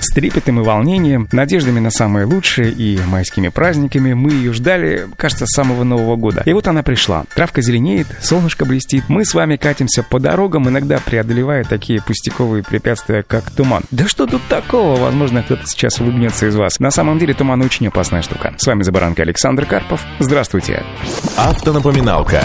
С трепетом и волнением, надеждами на самое лучшее и майскими праздниками мы ее ждали, кажется, с самого Нового года. И вот она пришла. Травка зеленеет, солнышко блестит. Мы с вами катимся по дорогам, иногда преодолевая такие пустяковые препятствия, как туман. Да что тут такого? Возможно, кто-то сейчас улыбнется из вас. На самом деле туман очень опасная штука. С вами Забаранка Александр Карпов. Здравствуйте. Автонапоминалка.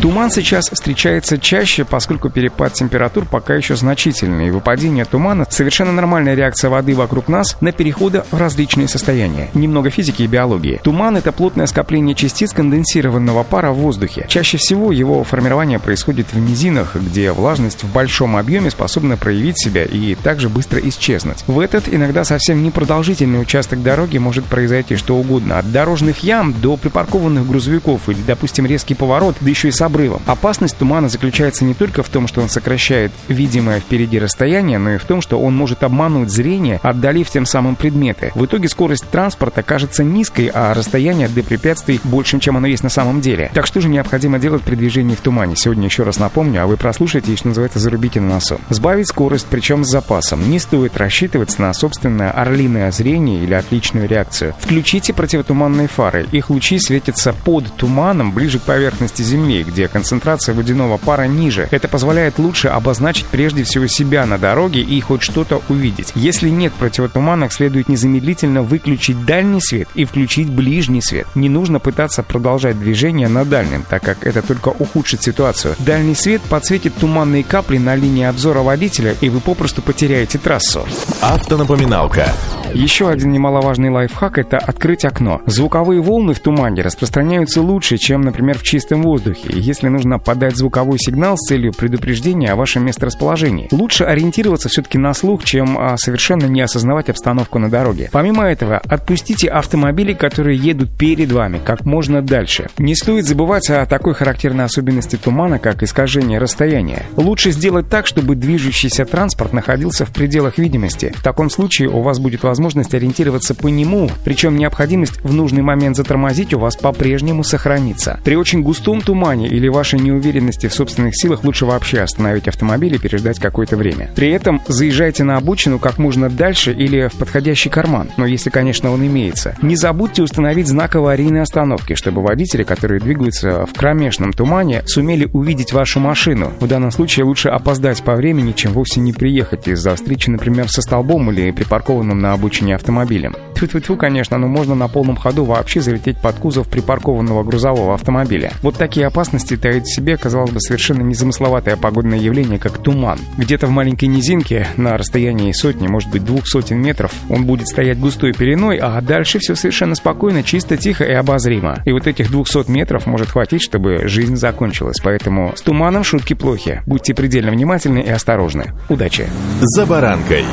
Туман сейчас встречается чаще, поскольку перепад температур пока еще значительный. И выпадение тумана — совершенно нормальная реакция воды вокруг нас на переходы в различные состояния. Немного физики и биологии. Туман — это плотное скопление частиц конденсированного пара в воздухе. Чаще всего его формирование происходит в низинах, где влажность в большом объеме способна проявить себя и также быстро исчезнуть. В этот иногда совсем непродолжительный участок дороги может произойти что угодно. От дорожных ям до припаркованных грузовиков или, допустим, резкий поворот, да еще и с обрывом. Опасность тумана заключается не только в том, что он сокращает видимое впереди расстояние, но и в том, что он может обмануть зрение, отдалив тем самым предметы. В итоге скорость транспорта кажется низкой, а расстояние до препятствий большим, чем оно есть на самом деле. Так что же необходимо делать при движении в тумане? Сегодня еще раз напомню, а вы прослушайте и, что называется, зарубите на носу. Сбавить скорость, причем с запасом. Не стоит рассчитывать на собственное орлиное зрение или отличную реакцию. Включите противотуманные фары. Их лучи светятся под туманом, ближе к поверхности Земли, где концентрация водяного пара ниже. Это позволяет лучше обозначить прежде всего себя на дороге и хоть что-то увидеть. Если нет противотуманок, следует незамедлительно выключить дальний свет и включить ближний свет. Не нужно пытаться продолжать движение на дальнем, так как это только ухудшит ситуацию. Дальний свет подсветит туманные капли на линии обзора водителя, и вы попросту потеряете трассу. Автонапоминалка. Еще один немаловажный лайфхак – это открыть окно. Звуковые волны в тумане распространяются лучше, чем, например, в чистом воздухе. Если нужно подать звуковой сигнал с целью предупреждения о вашем месторасположении, лучше ориентироваться все-таки на слух, чем а, совершенно не осознавать обстановку на дороге. Помимо этого, отпустите автомобили, которые едут перед вами, как можно дальше. Не стоит забывать о такой характерной особенности тумана, как искажение расстояния. Лучше сделать так, чтобы движущийся транспорт находился в пределах видимости. В таком случае у вас будет возможность возможность ориентироваться по нему, причем необходимость в нужный момент затормозить у вас по-прежнему сохранится. При очень густом тумане или вашей неуверенности в собственных силах лучше вообще остановить автомобиль и переждать какое-то время. При этом заезжайте на обочину как можно дальше или в подходящий карман, но если, конечно, он имеется. Не забудьте установить знак аварийной остановки, чтобы водители, которые двигаются в кромешном тумане, сумели увидеть вашу машину. В данном случае лучше опоздать по времени, чем вовсе не приехать из-за встречи, например, со столбом или припаркованным на обочине обочине автомобилем. Тьфу-тьфу-тьфу, конечно, но можно на полном ходу вообще залететь под кузов припаркованного грузового автомобиля. Вот такие опасности таит в себе, казалось бы, совершенно незамысловатое погодное явление, как туман. Где-то в маленькой низинке, на расстоянии сотни, может быть, двух сотен метров, он будет стоять густой пеленой, а дальше все совершенно спокойно, чисто, тихо и обозримо. И вот этих 200 метров может хватить, чтобы жизнь закончилась. Поэтому с туманом шутки плохи. Будьте предельно внимательны и осторожны. Удачи! «За баранкой»